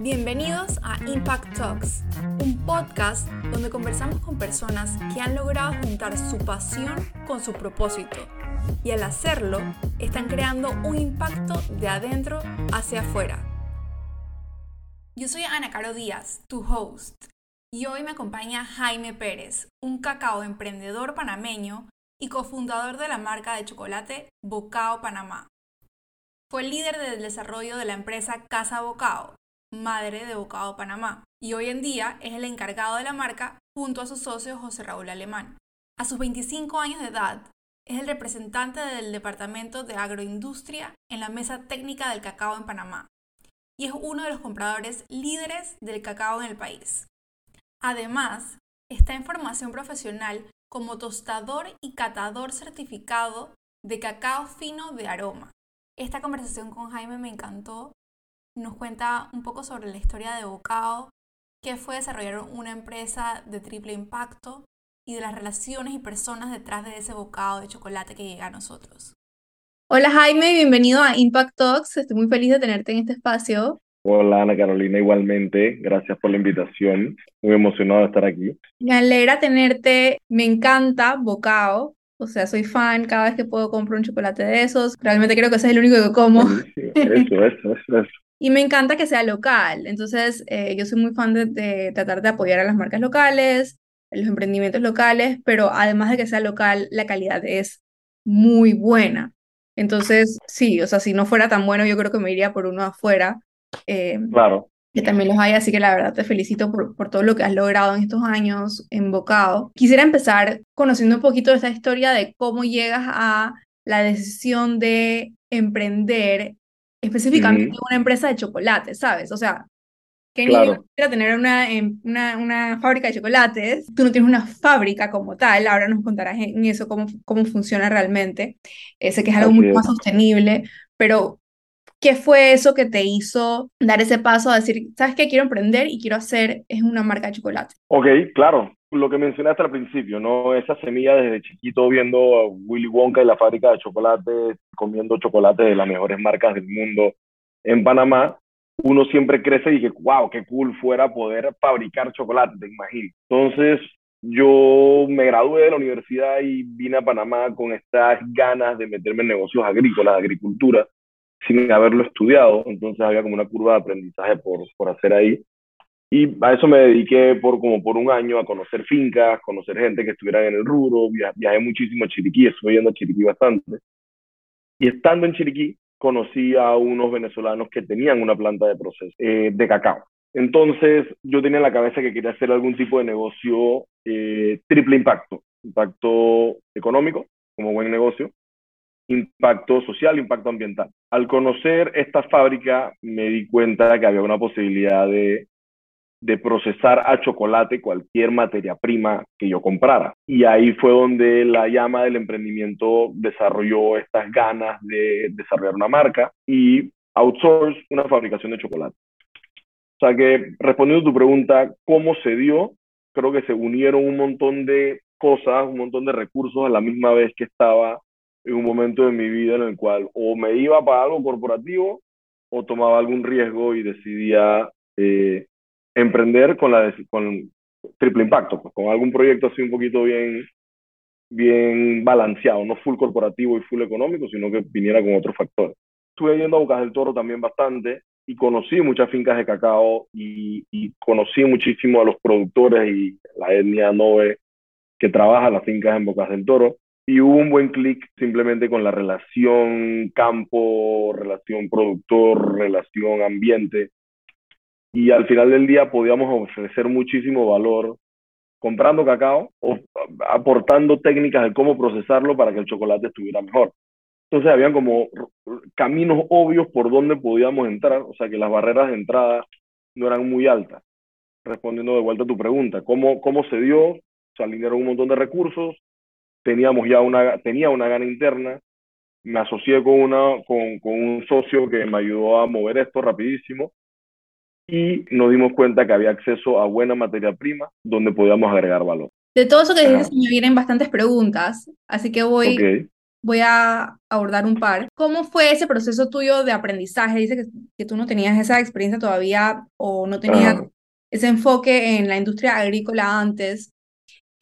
Bienvenidos a Impact Talks, un podcast donde conversamos con personas que han logrado juntar su pasión con su propósito y al hacerlo están creando un impacto de adentro hacia afuera. Yo soy Ana Caro Díaz, tu host, y hoy me acompaña Jaime Pérez, un cacao emprendedor panameño y cofundador de la marca de chocolate Bocao Panamá. Fue líder del desarrollo de la empresa Casa Bocao, madre de Bocao Panamá, y hoy en día es el encargado de la marca junto a su socio José Raúl Alemán. A sus 25 años de edad, es el representante del Departamento de Agroindustria en la Mesa Técnica del Cacao en Panamá y es uno de los compradores líderes del cacao en el país. Además, está en formación profesional como tostador y catador certificado de cacao fino de aroma. Esta conversación con Jaime me encantó. Nos cuenta un poco sobre la historia de Bocao, qué fue desarrollar una empresa de triple impacto y de las relaciones y personas detrás de ese bocado de chocolate que llega a nosotros. Hola Jaime, bienvenido a Impact Talks. Estoy muy feliz de tenerte en este espacio. Hola Ana Carolina, igualmente. Gracias por la invitación. Muy emocionado de estar aquí. Me alegra tenerte. Me encanta Bocao. O sea, soy fan. Cada vez que puedo compro un chocolate de esos. Realmente creo que ese es el único que como. Eso, eso, eso, eso. Y me encanta que sea local. Entonces, eh, yo soy muy fan de, de tratar de apoyar a las marcas locales, los emprendimientos locales, pero además de que sea local, la calidad es muy buena. Entonces, sí, o sea, si no fuera tan bueno, yo creo que me iría por uno afuera. Eh, claro. Que también los hay, así que la verdad te felicito por, por todo lo que has logrado en estos años en Bocado. Quisiera empezar conociendo un poquito de esta historia de cómo llegas a la decisión de emprender específicamente una empresa de chocolate, ¿sabes? O sea, ¿Qué claro. nivel tener una, una, una, fábrica de chocolates? Tú no tienes una fábrica como tal, ahora nos contarás en eso cómo, cómo funciona realmente. Eh, sé que es algo mucho más sostenible, pero ¿qué fue eso que te hizo dar ese paso a decir, sabes qué, quiero emprender y quiero hacer, es una marca de chocolate? Ok, claro, lo que mencionaste al principio, ¿no? Esa semilla desde chiquito viendo a Willy Wonka y la fábrica de chocolates, comiendo chocolates de las mejores marcas del mundo en Panamá, uno siempre crece y dice, wow, qué cool fuera poder fabricar chocolate, te imagino. Entonces, yo me gradué de la universidad y vine a Panamá con estas ganas de meterme en negocios agrícolas, agricultura, sin haberlo estudiado. Entonces había como una curva de aprendizaje por, por hacer ahí. Y a eso me dediqué por como por un año a conocer fincas, conocer gente que estuviera en el rubro. Viajé muchísimo a Chiriquí, estuve yendo a Chiriquí bastante. Y estando en Chiriquí, conocí a unos venezolanos que tenían una planta de proceso eh, de cacao. Entonces yo tenía en la cabeza que quería hacer algún tipo de negocio eh, triple impacto. Impacto económico, como buen negocio, impacto social, impacto ambiental. Al conocer esta fábrica me di cuenta que había una posibilidad de procesar a chocolate cualquier materia prima que yo comprara. Y ahí fue donde la llama del emprendimiento desarrolló estas ganas de desarrollar una marca y outsource una fabricación de chocolate. O sea que respondiendo a tu pregunta, ¿cómo se dio? Creo que se unieron un montón de cosas, un montón de recursos a la misma vez que estaba en un momento de mi vida en el cual o me iba para algo corporativo o tomaba algún riesgo y decidía eh, emprender con, la, con triple impacto, pues, con algún proyecto así un poquito bien, bien balanceado, no full corporativo y full económico, sino que viniera con otros factores. Estuve yendo a Bocas del Toro también bastante y conocí muchas fincas de cacao y, y conocí muchísimo a los productores y la etnia Nove que trabaja las fincas en Bocas del Toro. Y hubo un buen clic simplemente con la relación campo, relación productor, relación ambiente, y al final del día podíamos ofrecer muchísimo valor comprando cacao o aportando técnicas de cómo procesarlo para que el chocolate estuviera mejor. Entonces habían como caminos obvios por donde podíamos entrar, o sea que las barreras de entrada no eran muy altas. Respondiendo de vuelta a tu pregunta, ¿cómo, cómo se dio? Se alinearon un montón de recursos, teníamos ya una, tenía una gana interna, me asocié con, una, con, con un socio que me ayudó a mover esto rapidísimo y nos dimos cuenta que había acceso a buena materia prima donde podíamos agregar valor. De todo eso que dices me vienen bastantes preguntas, así que voy, voy a abordar un par. ¿Cómo fue ese proceso tuyo de aprendizaje? Dice que que tú no tenías esa experiencia todavía o no tenías ese enfoque en la industria agrícola antes.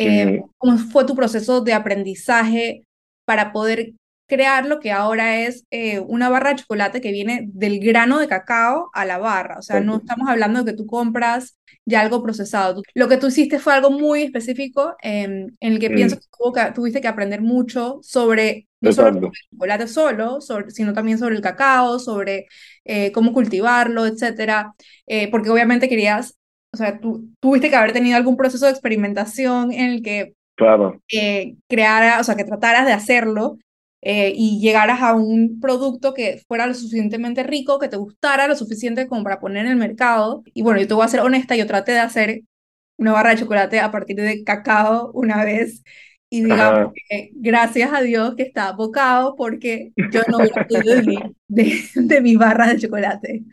Eh, ¿Cómo fue tu proceso de aprendizaje para poder crear lo que ahora es eh, una barra de chocolate que viene del grano de cacao a la barra. O sea, no estamos hablando de que tú compras ya algo procesado. Lo que tú hiciste fue algo muy específico em, en el que pienso mm. que, tuviste que aprender mucho sobre, no solo el chocolate solo, sino también sobre el cacao, sobre eh, cómo cultivarlo, etcétera. Eh, porque obviamente querías, o sea, tú tuviste que haber tenido algún proceso de experimentación en el que Claro. creara, o sea, que trataras de hacerlo eh, y llegaras a un producto que fuera lo suficientemente rico, que te gustara lo suficiente como para poner en el mercado. Y bueno, yo te voy a ser honesta, yo traté de hacer una barra de chocolate a partir de cacao una vez y digamos que gracias a Dios que está bocado porque yo no hubiera podido vivir de, de mi barra de chocolate.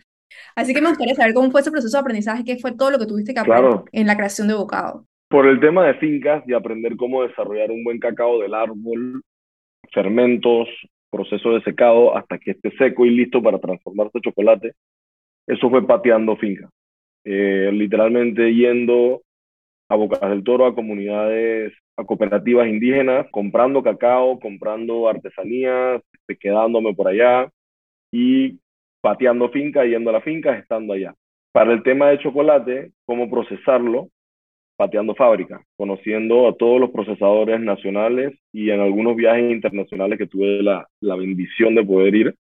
Así que me gustaría saber cómo fue ese proceso de aprendizaje, qué fue todo lo que tuviste que aprender en la creación de bocado. Por el tema de fincas y aprender cómo desarrollar un buen cacao del árbol, fermentos, proceso de secado hasta que esté seco y listo para transformarse en chocolate. Eso fue pateando finca. Eh, literalmente yendo a Bocas del Toro, a comunidades, a cooperativas indígenas, comprando cacao, comprando artesanías, este, quedándome por allá y pateando finca, yendo a la finca, estando allá. Para el tema de chocolate, cómo procesarlo, pateando fábrica, conociendo a todos los procesadores nacionales y en algunos viajes internacionales que tuve la, la bendición de poder ir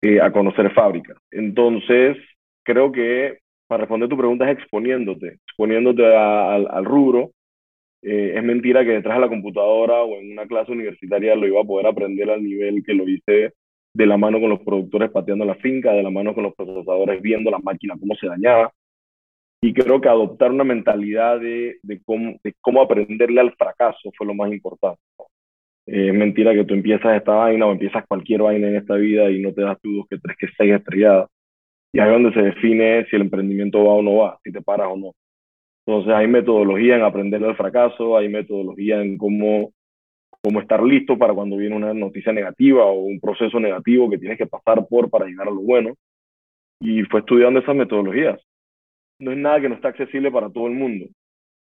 eh, a conocer fábricas. Entonces, creo que para responder tu pregunta es exponiéndote, exponiéndote al rubro. Eh, es mentira que detrás de la computadora o en una clase universitaria lo iba a poder aprender al nivel que lo hice de la mano con los productores pateando la finca, de la mano con los procesadores viendo la máquina cómo se dañaba, y creo que adoptar una mentalidad de, de, cómo, de cómo aprenderle al fracaso fue lo más importante. Eh, es mentira que tú empiezas esta vaina o empiezas cualquier vaina en esta vida y no te das tú dos, que tres, que seis estrelladas. Y ahí es donde se define si el emprendimiento va o no va, si te paras o no. Entonces hay metodología en aprenderle al fracaso, hay metodología en cómo, cómo estar listo para cuando viene una noticia negativa o un proceso negativo que tienes que pasar por para llegar a lo bueno. Y fue estudiando esas metodologías no es nada que no está accesible para todo el mundo.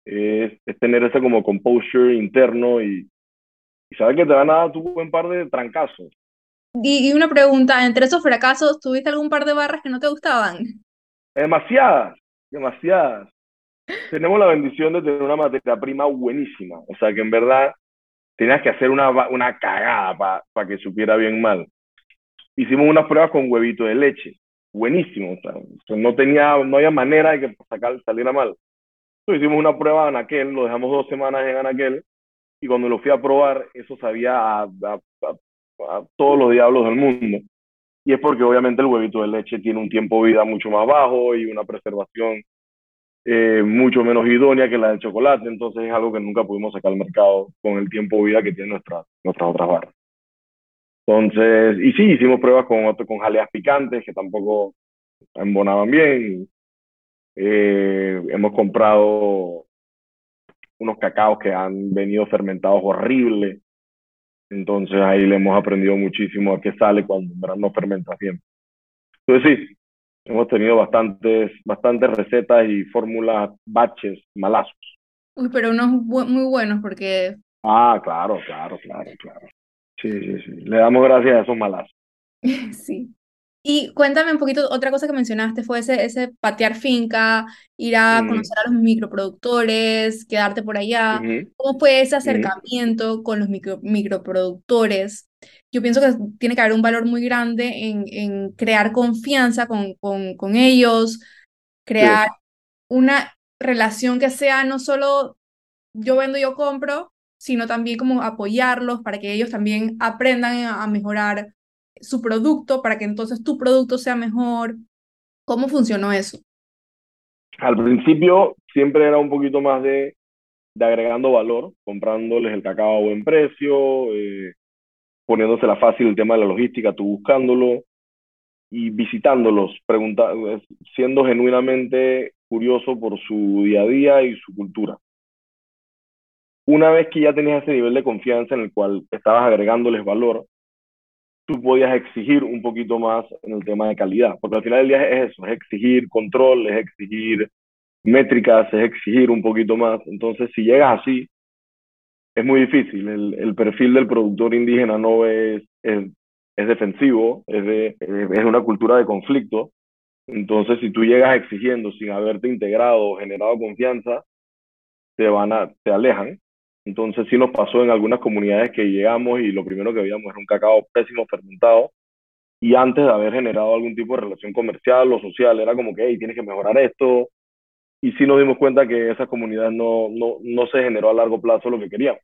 Es, tener ese como composure interno y, y saber que te van a dar tu buen par de trancazos. Y, una pregunta, entre esos fracasos, ¿tuviste algún par de barras que no te gustaban? Demasiadas, demasiadas. Tenemos la bendición de tener una materia prima buenísima, o sea que en verdad tenías que hacer una, una cagada para que supiera bien mal. Hicimos unas pruebas con huevito de leche buenísimo. O no, tenía, no había manera de que sacar, saliera mal. Entonces hicimos una prueba en Anaquel, lo dejamos dos semanas en Anaquel, y cuando lo fui a probar, eso sabía a, a, todos los diablos del mundo. Y es porque obviamente el huevito de leche tiene un tiempo de vida mucho más bajo y una preservación eh, mucho menos idónea que la del chocolate, entonces es algo que nunca pudimos sacar al mercado con el tiempo de vida que tienen nuestras, nuestras otras barras. Entonces, y sí, hicimos pruebas con, con jaleas picantes que tampoco embonaban bien. Eh, hemos comprado unos cacaos que han venido fermentados horribles. Entonces ahí le hemos aprendido muchísimo a qué sale cuando no fermenta bien. Entonces sí, hemos tenido bastantes, bastantes recetas y fórmulas baches malazos. Uy, pero unos muy buenos porque... Ah, claro, claro, claro, claro. Sí, sí, sí. Le damos gracias a esos malazos. Sí. Y cuéntame un poquito, otra cosa que mencionaste fue ese, ese patear finca, ir a conocer a los microproductores, quedarte por allá. ¿Cómo fue ese acercamiento con los micro, microproductores? Yo pienso que tiene que haber un valor muy grande en, en crear confianza con, con, con ellos, crear una relación que sea no solo yo vendo, yo compro, sino también como apoyarlos para que ellos también aprendan a mejorar su producto, para que entonces tu producto sea mejor. ¿Cómo funcionó eso? Al principio siempre era un poquito más de, de agregando valor, comprándoles el cacao a buen precio, eh, poniéndosela fácil el tema de la logística, tú buscándolo y visitándolos, siendo genuinamente curioso por su día a día y su cultura una vez que ya tenías ese nivel de confianza en el cual estabas agregándoles valor, tú podías exigir un poquito más en el tema de calidad, porque al final del día es eso, es exigir control, es exigir métricas, es exigir un poquito más. Entonces, si llegas así, es muy difícil. El, el perfil del productor indígena no es, es, defensivo, es, es una cultura de conflicto. Entonces, si tú llegas exigiendo sin haberte integrado o generado confianza, te van a, te alejan. Entonces sí nos pasó en algunas comunidades que llegamos y lo primero que veíamos era un cacao pésimo fermentado y antes de haber generado algún tipo de relación comercial o social era como que, hey, tienes que mejorar esto. Y sí nos dimos cuenta que esa comunidad no, no, no se generó a largo plazo lo que queríamos.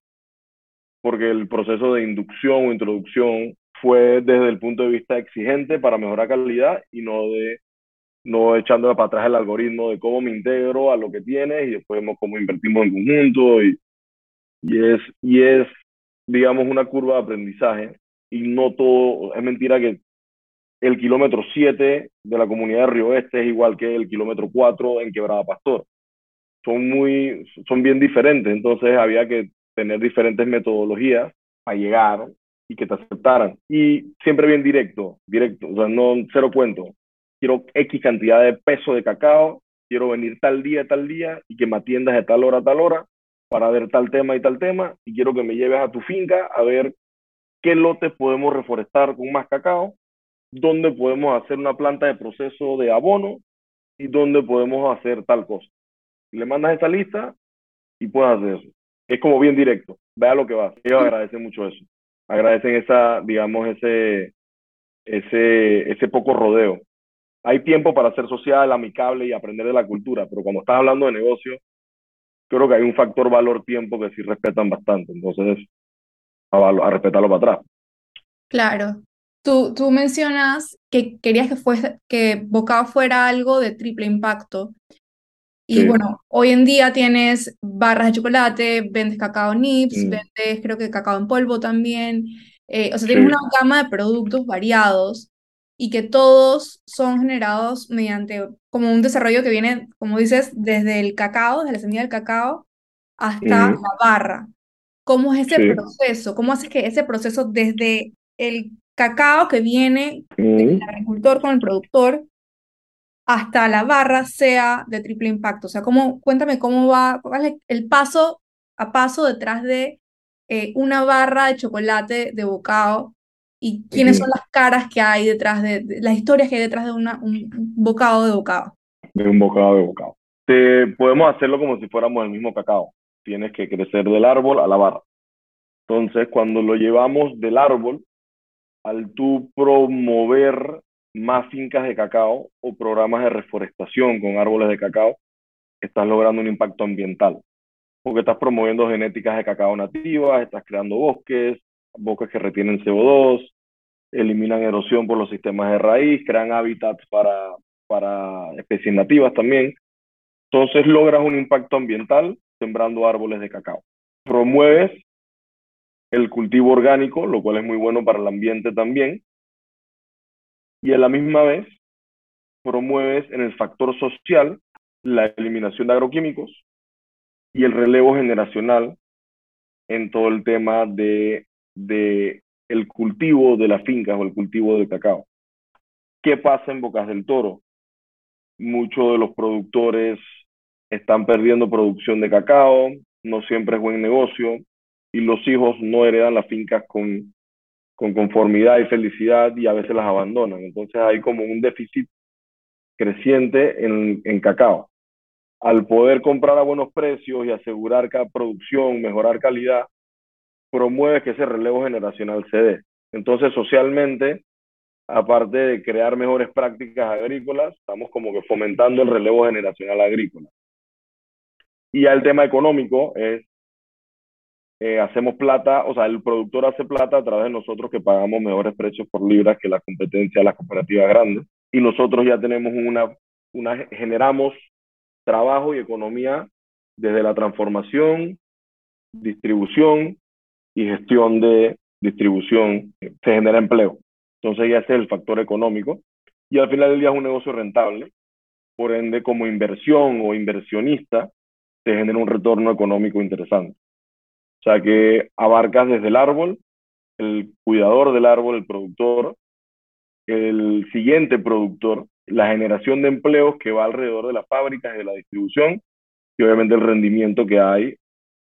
Porque el proceso de inducción o introducción fue desde el punto de vista exigente para mejorar calidad y no de no echándole para atrás el algoritmo de cómo me integro a lo que tienes y después vemos cómo invertimos en conjunto y, y es, y es, digamos, una curva de aprendizaje y no todo, es mentira que el kilómetro 7 de la comunidad de Río Este es igual que el kilómetro 4 en Quebrada Pastor. Son muy, son bien diferentes, entonces había que tener diferentes metodologías para llegar y que te aceptaran. Y siempre bien directo, directo, o sea, no cero cuento quiero X cantidad de peso de cacao, quiero venir tal día, tal día, y que me atiendas de tal hora a tal hora para ver tal tema y tal tema, y quiero que me lleves a tu finca a ver qué lotes podemos reforestar con más cacao, dónde podemos hacer una planta de proceso de abono y dónde podemos hacer tal cosa. Le mandas esa lista y puedes hacer eso. Es como bien directo, vea lo que va. Ellos agradecen mucho eso. Agradecen esa, digamos, ese, ese, ese poco rodeo hay tiempo para ser social, amigable y aprender de la cultura, pero cuando estás hablando de negocio, creo que hay un factor valor-tiempo que sí respetan bastante, entonces a, a respetarlo para atrás. Claro. Tú, tú mencionas que querías que, fuese, que Bocado fuera algo de triple impacto. Y bueno, hoy en día tienes barras de chocolate, vendes cacao nips, mm. vendes creo que cacao en polvo también. Eh, o sea, tienes una gama de productos variados y que todos son generados mediante como un desarrollo que viene, como dices, desde el cacao, desde la semilla del cacao hasta la barra. ¿Cómo es ese proceso? ¿Cómo haces que ese proceso desde el cacao que viene del agricultor con el productor hasta la barra sea de triple impacto? O sea, ¿cómo, cuéntame cómo va, el paso a paso detrás de eh, una barra de chocolate de bocado y quiénes son las caras que hay detrás de, las historias que hay detrás de una, un bocado de bocado. De un bocado de bocado. Te, podemos hacerlo como si fuéramos el mismo cacao. Tienes que crecer del árbol a la barra. Entonces, cuando lo llevamos del árbol, al tú promover más fincas de cacao o programas de reforestación con árboles de cacao, estás logrando un impacto ambiental. Porque estás promoviendo genéticas de cacao nativas, estás creando bosques, bosques que retienen CO2, eliminan erosión por los sistemas de raíz, crean hábitats para, para especies nativas también. Entonces logras un impacto ambiental sembrando árboles de cacao. Promueves el cultivo orgánico, lo cual es muy bueno para el ambiente también. Y a la misma vez promueves en el factor social la eliminación de agroquímicos y el relevo generacional en todo el tema de, de el cultivo de las fincas o el cultivo del cacao. ¿Qué pasa en Bocas del Toro? Muchos de los productores están perdiendo producción de cacao, no siempre es buen negocio y los hijos no heredan las fincas con, con conformidad y felicidad y a veces las abandonan. Entonces hay como un déficit creciente en, en cacao. Al poder comprar a buenos precios y asegurar cada producción, mejorar calidad, promueve que ese relevo generacional se dé. Entonces, socialmente, aparte de crear mejores prácticas agrícolas, estamos como que fomentando el relevo generacional agrícola. Y ya el tema económico es, eh, hacemos plata, o sea, el productor hace plata a través de nosotros que pagamos mejores precios por libras que la competencia de las cooperativas grandes. Y nosotros ya tenemos una, generamos trabajo y economía desde la transformación, distribución y gestión de distribución, se genera empleo. Entonces ya es el factor económico y al final del día es un negocio rentable. Por ende, como inversión o inversionista, se genera un retorno económico interesante. O sea que abarcas desde el árbol el cuidador del árbol, el productor, el siguiente productor, la generación de empleos que va alrededor de las fábricas y de la distribución y obviamente el rendimiento que hay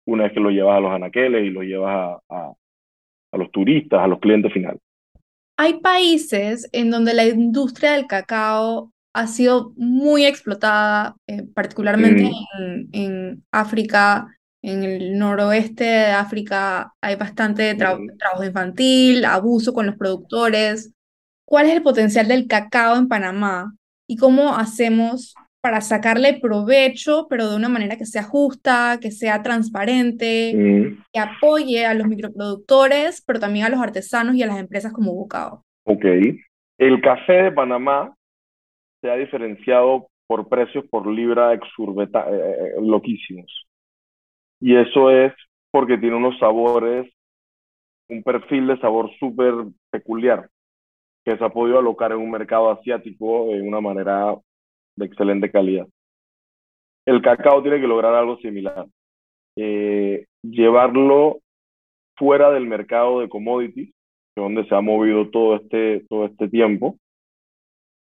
una vez que lo llevas a los anaqueles y lo llevas a, a los turistas, a los clientes finales. Hay países en donde la industria del cacao ha sido muy explotada, eh, particularmente mm. en, África, en el noroeste de África hay bastante mm. trabajo infantil, abuso con los productores. ¿Cuál es el potencial del cacao en Panamá y cómo hacemos para sacarle provecho, pero de una manera que sea justa, que sea transparente, mm. que apoye a los microproductores, pero también a los artesanos y a las empresas como Bocao. Ok. El café de Panamá se ha diferenciado por precios por libra exurbeta, eh, eh, eh, loquísimos. Y eso es porque tiene unos sabores, un perfil de sabor súper peculiar, que se ha podido alocar en un mercado asiático de una manera de excelente calidad. El cacao tiene que lograr algo similar. Eh, llevarlo fuera del mercado de commodities, donde se ha movido todo este, todo este tiempo,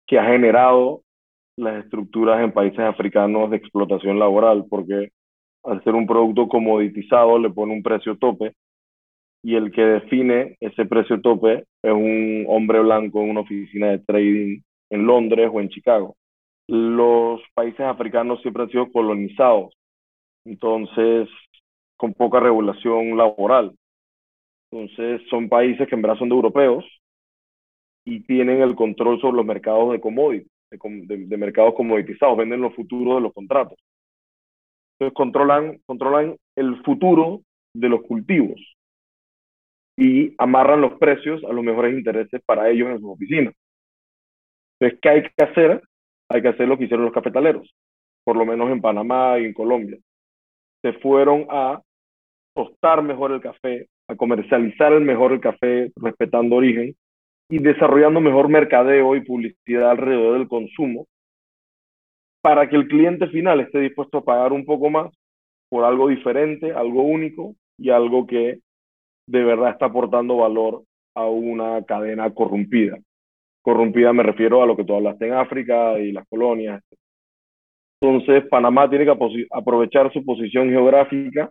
que ha generado las estructuras en países africanos de explotación laboral, porque al ser un producto comoditizado le pone un precio tope y el que define ese precio tope es un hombre blanco en una oficina de trading en Londres o en Chicago los países africanos siempre han sido colonizados, entonces con poca regulación laboral. Entonces son países que en verdad son de europeos y tienen el control sobre los mercados de commodities, de, mercados comoditizados, venden los futuros de los contratos. Entonces controlan, controlan el futuro de los cultivos y amarran los precios a los mejores intereses para ellos en sus oficinas. Entonces, ¿qué hay que hacer? hay que hacer lo que hicieron los cafetaleros, por lo menos en Panamá y en Colombia. Se fueron a tostar mejor el café, a comercializar mejor el café respetando origen y desarrollando mejor mercadeo y publicidad alrededor del consumo para que el cliente final esté dispuesto a pagar un poco más por algo diferente, algo único y algo que de verdad está aportando valor a una cadena corrompida corrompida me refiero a lo que tú hablaste en África y las colonias. Entonces, Panamá tiene que aprovechar su posición geográfica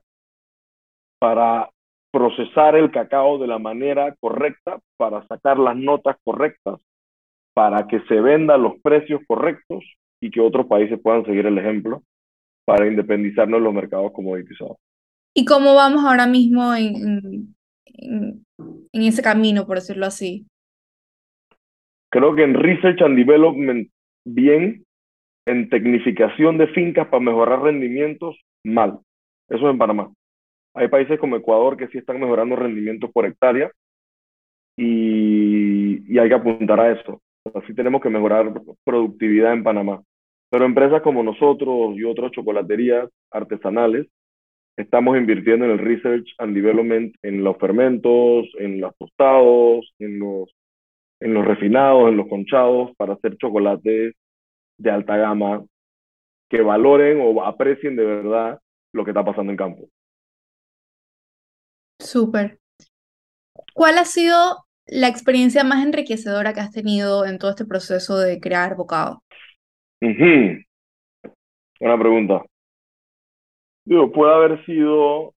para procesar el cacao de la manera correcta, para sacar las notas correctas, para que se vendan los precios correctos y que otros países puedan seguir el ejemplo para independizarnos de los mercados comoditizados. ¿Y cómo vamos ahora mismo en, en ese camino, por decirlo así? Creo que en Research and Development, bien. En tecnificación de fincas para mejorar rendimientos, mal. Eso es en Panamá. Hay países como Ecuador que sí están mejorando rendimientos por hectárea y, y hay que apuntar a eso. Así tenemos que mejorar productividad en Panamá. Pero empresas como nosotros y otras chocolaterías artesanales estamos invirtiendo en el research and development, en los fermentos, en los tostados, en los en los refinados, en los conchados, para hacer chocolates de alta gama que valoren o aprecien de verdad lo que está pasando en campo. Súper. ¿Cuál ha sido la experiencia más enriquecedora que has tenido en todo este proceso de crear Bocado? Buena pregunta. Digo, puede haber sido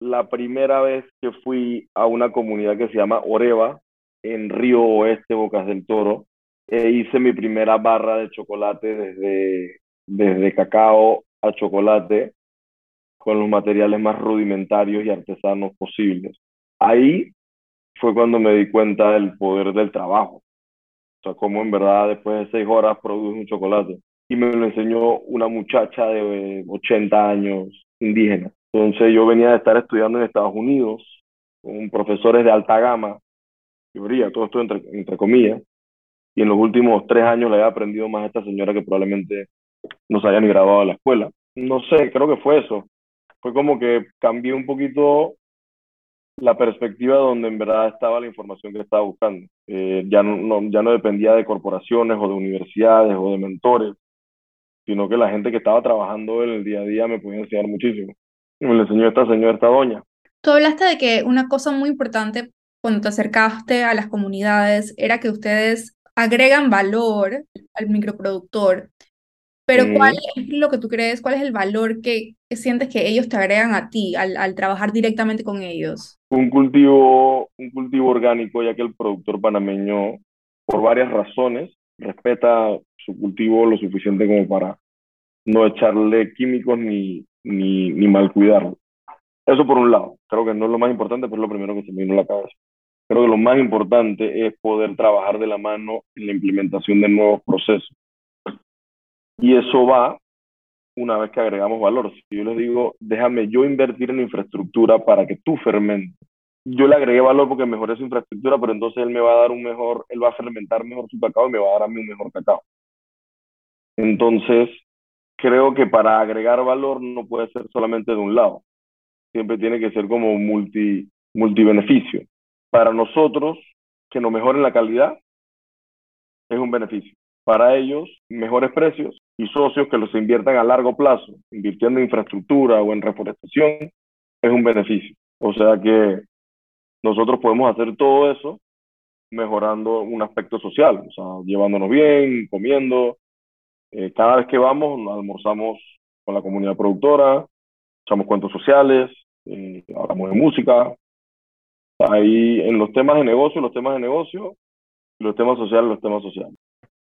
la primera vez que fui a una comunidad que se llama Oreva, en Río Oeste, Bocas del Toro. E hice mi primera barra de chocolate desde, desde cacao a chocolate con los materiales más rudimentarios y artesanos posibles. Ahí fue cuando me di cuenta del poder del trabajo. O sea, cómo en verdad después de seis horas produce un chocolate. Y me lo enseñó una muchacha de 80 años, indígena. Entonces yo venía de estar estudiando en Estados Unidos con profesores de alta gama teoría, todo esto entre, entre comillas, y en los últimos tres años le he aprendido más a esta señora que probablemente no se haya ni graduado de la escuela. No sé, creo que fue eso. Fue como que cambié un poquito la perspectiva donde en verdad estaba la información que estaba buscando. Eh, ya, no, ya no dependía de corporaciones o de universidades o de mentores, sino que la gente que estaba trabajando en el día a día me podía enseñar muchísimo. me lo enseñó esta señora, esta doña. Tú hablaste de que una cosa muy importante cuando te acercaste a las comunidades era que ustedes agregan valor al microproductor. Pero ¿cuál es lo que tú crees? ¿Cuál es el valor que, sientes que ellos te agregan a ti al, al, trabajar directamente con ellos? Un cultivo, un cultivo orgánico, ya que el productor panameño, por varias razones, respeta su cultivo lo suficiente como para no echarle químicos ni, ni, mal cuidarlo. Eso por un lado, creo que no es lo más importante, pero es lo primero que se me vino a la cabeza. Creo que lo más importante es poder trabajar de la mano en la implementación de nuevos procesos. Y eso va una vez que agregamos valor. Si yo les digo, déjame yo invertir en infraestructura para que tú fermentes. Yo le agregué valor porque mejoré su infraestructura, pero entonces él me va a dar un mejor, él va a fermentar mejor su cacao y me va a dar a mí un mejor cacao. Entonces, creo que para agregar valor no puede ser solamente de un lado. Siempre tiene que ser como multi, multibeneficio. Para nosotros, que nos mejoren la calidad, es un beneficio. Para ellos, mejores precios y socios que los inviertan a largo plazo, invirtiendo en infraestructura o en reforestación, es un beneficio. O sea que nosotros podemos hacer todo eso mejorando un aspecto social, o sea, llevándonos bien, comiendo. Eh, cada vez que vamos, almorzamos con la comunidad productora, echamos cuentos sociales, eh, hablamos de música. Ahí en los temas de negocio, los temas de negocio, los temas sociales, los temas sociales.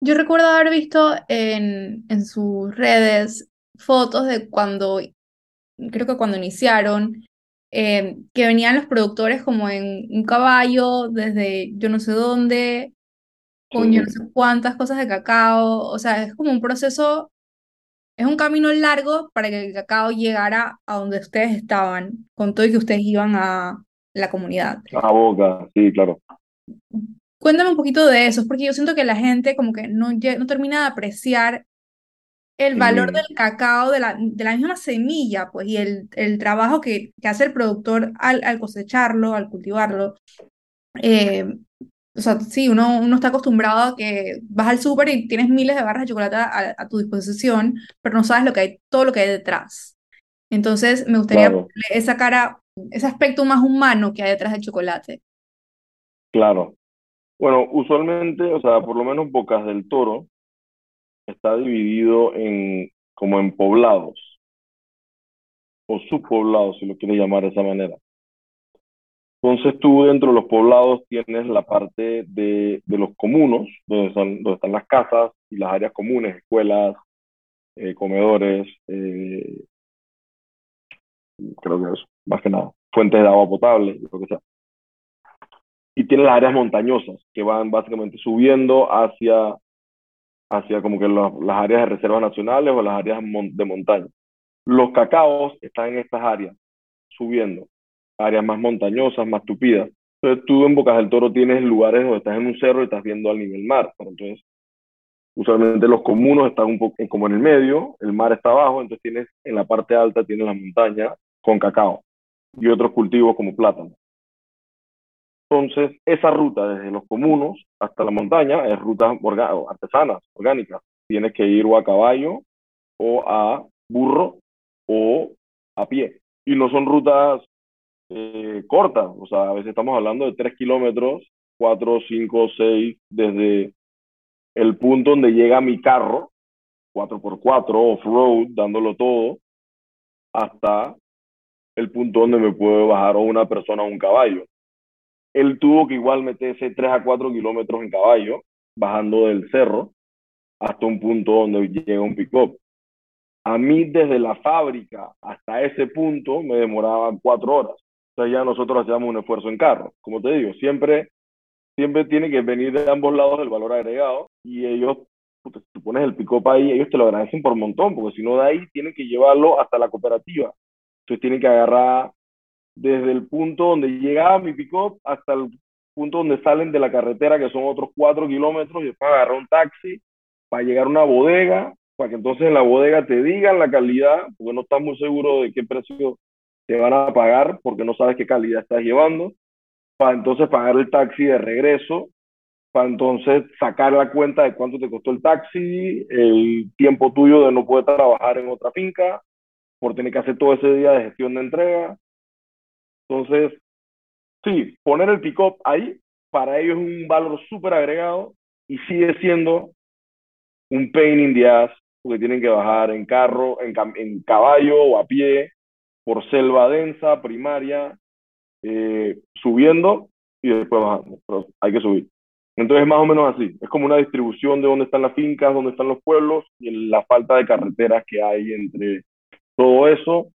Yo recuerdo haber visto en, en sus redes fotos de cuando, creo que cuando iniciaron, eh, que venían los productores como en un caballo desde yo no sé dónde, con yo no sé cuántas cosas de cacao, o sea, es como un proceso, es un camino largo para que el cacao llegara a donde ustedes estaban, con todo y que ustedes iban a la comunidad. A boca, sí, claro. Cuéntame un poquito de eso, porque yo siento que la gente como que no, no termina de apreciar el valor del cacao, de la, de la misma semilla, pues, y el, el trabajo que, que hace el productor al, al cosecharlo, al cultivarlo. Eh, o sea, sí, uno, uno está acostumbrado a que vas al súper y tienes miles de barras de chocolate a, tu disposición, pero no sabes lo que hay, todo lo que hay detrás. Entonces, me gustaría esa cara, ese aspecto más humano que hay detrás del chocolate. Claro, bueno, usualmente, o sea, por lo menos Bocas del Toro está dividido en como en poblados o subpoblados, si lo quieres llamar de esa manera. Entonces tú dentro de los poblados tienes la parte de, los comunos, donde están, donde están las casas y las áreas comunes, escuelas, eh, comedores, eh, creo que eso, más que nada, fuentes de agua potable, lo que sea y tiene las áreas montañosas que van básicamente subiendo hacia, hacia como que las áreas de reservas nacionales o las áreas de montaña. Los cacaos están en estas áreas, subiendo, áreas más montañosas, más tupidas. Entonces tú en Bocas del Toro tienes lugares donde estás en un cerro y estás viendo al nivel mar. entonces, usualmente los comunos están un poco como en el medio, el mar está abajo, entonces tienes en la parte alta tienes la montaña con cacao y otros cultivos como plátano. Entonces, esa ruta desde los comunos hasta la montaña es ruta artesanas, orgánicas. Tienes que ir o a caballo o a burro o a pie. Y no son rutas eh, cortas, o sea, a veces estamos hablando de 3 kilómetros, 4, 5, 6, desde el punto donde llega mi carro, 4x4, off-road, dándolo todo, hasta el punto donde me puede bajar o una persona o un caballo él tuvo que igual meterse 3 a 4 kilómetros en caballo, bajando del cerro hasta un punto donde llega un pick-up. A mí desde la fábrica hasta ese punto me demoraba cuatro horas. Entonces ya nosotros hacíamos un esfuerzo en carro. Como te digo, siempre, siempre tiene que venir de ambos lados el valor agregado y ellos, si tú pones el pick-up ahí, ellos te lo agradecen por montón, porque si no de ahí tienen que llevarlo hasta la cooperativa. Entonces tienen que agarrar desde el punto donde llegaba mi pick-up hasta el punto donde salen de la carretera, que son otros cuatro kilómetros, y después agarrar un taxi para llegar a una bodega, para que entonces en la bodega te digan la calidad, porque no estás muy seguro de qué precio te van a pagar, porque no sabes qué calidad estás llevando, para entonces pagar el taxi de regreso, para entonces sacar la cuenta de cuánto te costó el taxi, el tiempo tuyo de no poder trabajar en otra finca, por tener que hacer todo ese día de gestión de entrega, entonces, sí, poner el pick-up ahí para ellos es un valor súper agregado y sigue siendo un pain in the ass porque tienen que bajar en carro, en, en caballo o a pie, por selva densa, primaria, eh, subiendo y después bajando, hay que subir. Entonces es más o menos así, es como una distribución de dónde están las fincas, dónde están los pueblos y la falta de carreteras que hay entre todo eso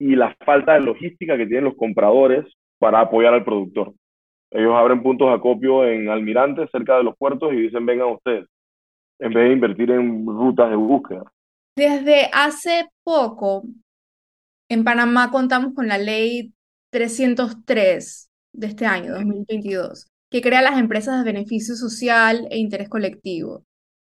y la falta de logística que tienen los compradores para apoyar al productor. Ellos abren puntos de acopio en Almirante, cerca de los puertos, y dicen, vengan ustedes, en vez de invertir en rutas de búsqueda. Desde hace poco, en Panamá contamos con la ley 303 de este año, 2022, que crea las empresas de beneficio social e interés colectivo.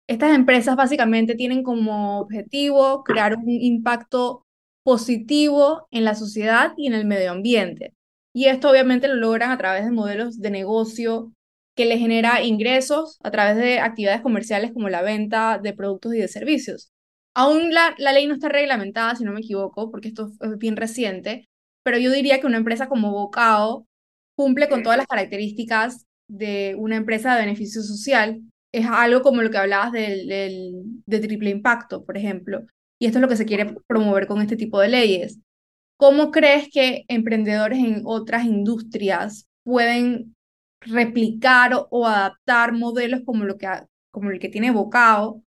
Estas empresas básicamente tienen como objetivo crear un impacto positivo en la sociedad y en el medio ambiente. Y esto obviamente lo logran a través de modelos de negocio que le genera ingresos a través de actividades comerciales como la venta de productos y de servicios. Aún la, la ley no está reglamentada, si no me equivoco, porque esto es bien reciente, pero yo diría que una empresa como Bocao cumple con todas las características de una empresa de beneficio social. Es algo como lo que hablabas del, del, de triple impacto, por ejemplo. Y esto es lo que se quiere promover con este tipo de leyes. ¿Cómo crees que emprendedores en otras industrias pueden replicar o, adaptar modelos como, lo que, como el que tiene Bocao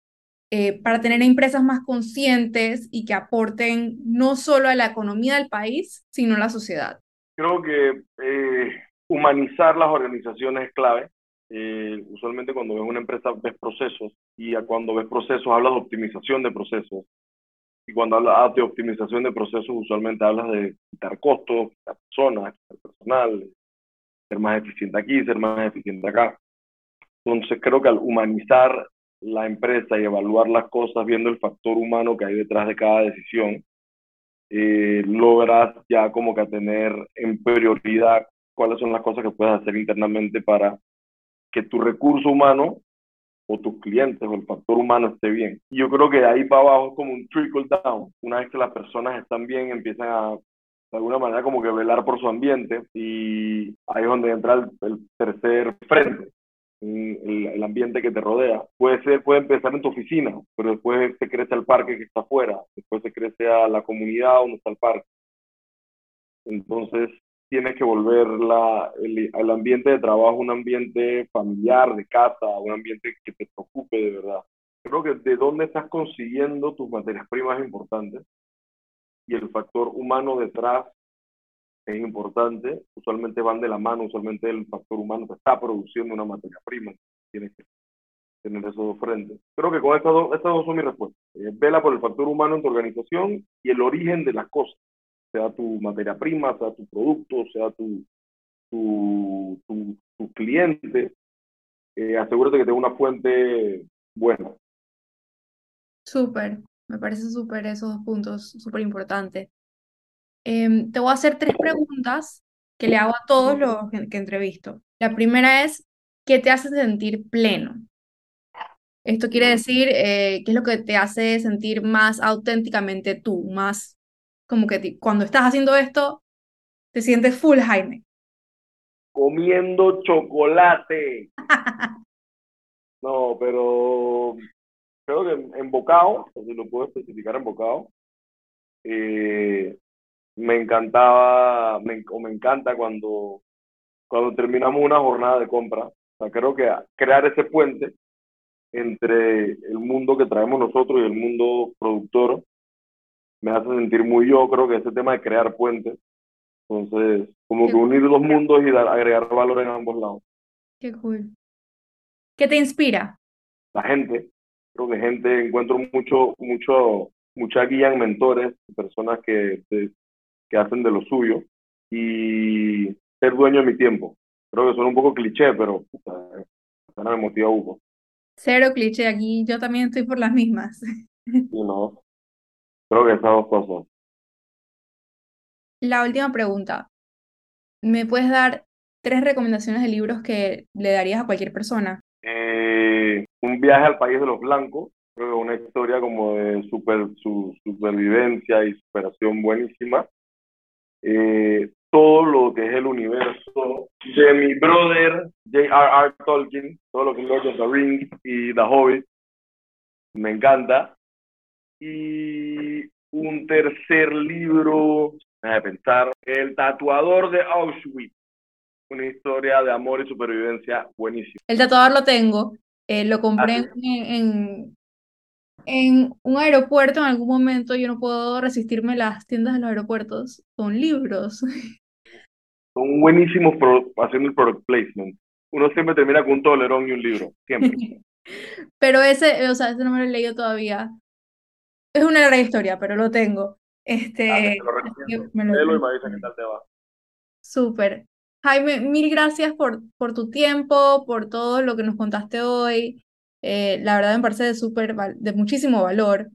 eh, para tener empresas más conscientes y que aporten no solo a la economía del país, sino a la sociedad? Creo que eh, humanizar las organizaciones es clave. Eh, usualmente cuando ves una empresa ves procesos y cuando ves procesos hablas de optimización de procesos y cuando hablas de optimización de procesos, usualmente hablas de quitar costos, quitar personas, quitar personal, ser más eficiente aquí, ser más eficiente acá. Entonces creo que al humanizar la empresa y evaluar las cosas viendo el factor humano que hay detrás de cada decisión, eh, logras ya como que tener en prioridad cuáles son las cosas que puedes hacer internamente para que tu recurso humano o tus clientes o el factor humano esté bien. Y yo creo que ahí para abajo es como un trickle down. Una vez que las personas están bien, empiezan a, de alguna manera, como que velar por su ambiente y ahí es donde entra el, tercer frente, el, el, ambiente que te rodea. Puede ser, puede empezar en tu oficina, pero después se crece al parque que está afuera, después se crece a la comunidad donde está el parque. Entonces, tienes que volver la, el, ambiente de trabajo un ambiente familiar, de casa, un ambiente que te preocupe de verdad. Creo que de dónde estás consiguiendo tus materias primas es importante y el factor humano detrás es importante. Usualmente van de la mano, usualmente el factor humano te está produciendo una materia prima. Tienes que tener esos dos frentes. Creo que con estas dos, estas dos son mis respuestas. Eh, vela por el factor humano en tu organización y el origen de las cosas sea tu materia prima, sea tu producto, sea tu, tu, tu, cliente, eh, asegúrate que tenga una fuente buena. Súper, me parece súper esos dos puntos, súper importantes. Em, te voy a hacer tres preguntas que le hago a todos los que, entrevisto. La primera es, ¿qué te hace sentir pleno? Esto quiere decir, eh, ¿qué es lo que te hace sentir más auténticamente tú, más como que cuando estás haciendo esto, te sientes full, Jaime. Comiendo chocolate. no, pero creo que en, bocado, si lo puedo especificar en bocado, eh, me encantaba, me, o me encanta cuando, cuando terminamos una jornada de compra. O sea, creo que crear ese puente entre el mundo que traemos nosotros y el mundo productor me hace sentir muy yo, creo que ese tema de crear puentes. Entonces, como que unir los mundos y dar, agregar valor en ambos lados. Qué cool. ¿Qué te inspira? La gente. Creo que gente, encuentro mucho, mucho, mucha guía en mentores, personas que, que hacen de lo suyo y ser dueño de mi tiempo. Creo que suena un poco cliché, pero puta, me motiva Hugo. Cero cliché, aquí yo también estoy por las mismas. Sí, no, Creo que esas dos cosas. La última pregunta. ¿Me puedes dar tres recomendaciones de libros que le darías a cualquier persona? Eh, un viaje al país de los blancos. Creo que una historia como de super, su supervivencia y superación buenísima. Eh, todo lo que es el universo de mi brother J.R.R. Tolkien, todo lo que es Lord of the Rings y The Hobbit. Me encanta. Y un tercer libro, de pensar, El tatuador de Auschwitz. Una historia de amor y supervivencia buenísima. El tatuador lo tengo. Eh, lo compré Ah, en, en un aeropuerto en algún momento. Yo no puedo resistirme a las tiendas de los aeropuertos con libros. Son buenísimos pro- haciendo el product placement. Uno siempre termina con un tolerón y un libro, siempre. Pero ese, o sea, ese no me lo he leído todavía. Es una larga historia, pero lo tengo. Este, Dale, te lo así que recomiendo. me lo- Léelo y me avisa qué tal te va. Súper. Jaime, mil gracias por, por tu tiempo, por todo lo que nos contaste hoy. Eh, la verdad me parece de súper, val- de muchísimo valor.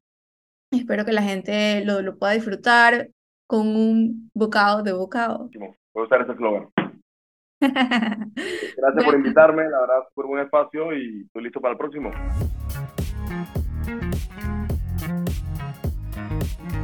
Espero que la gente lo, lo pueda disfrutar con un bocado de bocado. Voy a usar ese eslogan. Gracias por Bueno. invitarme, la verdad, fue un buen espacio y estoy listo para el próximo. Mm-hmm.